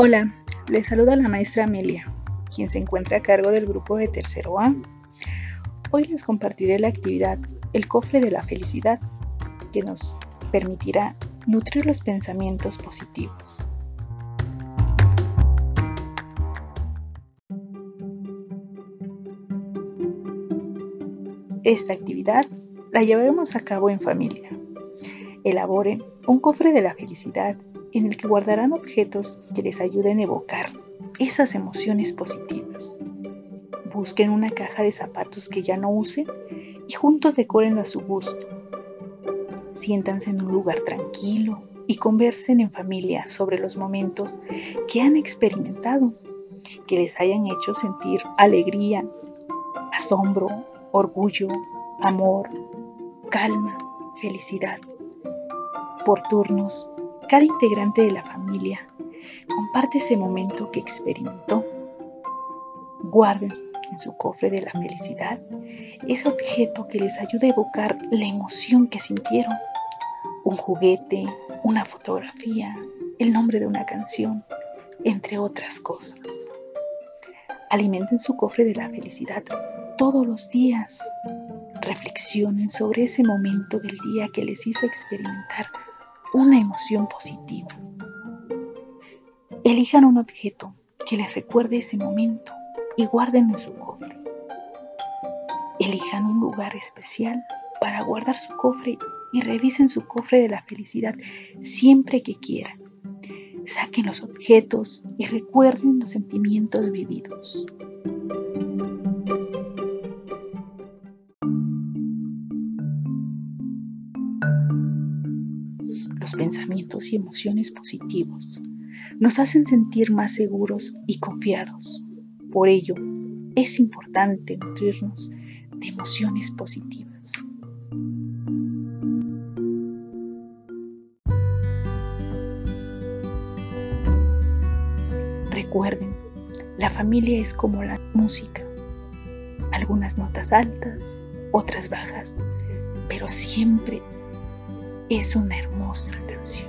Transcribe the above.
Hola, les saluda la maestra Amelia, quien se encuentra a cargo del grupo de tercero A. Hoy les compartiré la actividad El cofre de la felicidad, que nos permitirá nutrir los pensamientos positivos. Esta actividad la llevaremos a cabo en familia. Elaboren un cofre de la felicidad en el que guardarán objetos que les ayuden a evocar esas emociones positivas. Busquen una caja de zapatos que ya no usen y juntos decórenlo a su gusto. Siéntanse en un lugar tranquilo y conversen en familia sobre los momentos que han experimentado, que les hayan hecho sentir alegría, asombro, orgullo, amor, calma, felicidad. Por turnos, cada integrante de la familia comparte ese momento que experimentó. Guarden en su cofre de la felicidad ese objeto que les ayude a evocar la emoción que sintieron. Un juguete, una fotografía, el nombre de una canción, entre otras cosas. Alimenten su cofre de la felicidad todos los días. Reflexionen sobre ese momento del día que les hizo experimentar una emoción positiva. Elijan un objeto que les recuerde ese momento y guárdenlo en su cofre. Elijan un lugar especial para guardar su cofre y revisen su cofre de la felicidad siempre que quieran. Saquen los objetos y recuerden los sentimientos vividos. Pensamientos y emociones positivos nos hacen sentir más seguros y confiados. Por ello, es importante nutrirnos de emociones positivas. Recuerden, la familia es como la música. Algunas notas altas, otras bajas, pero siempre es una hermosa canción.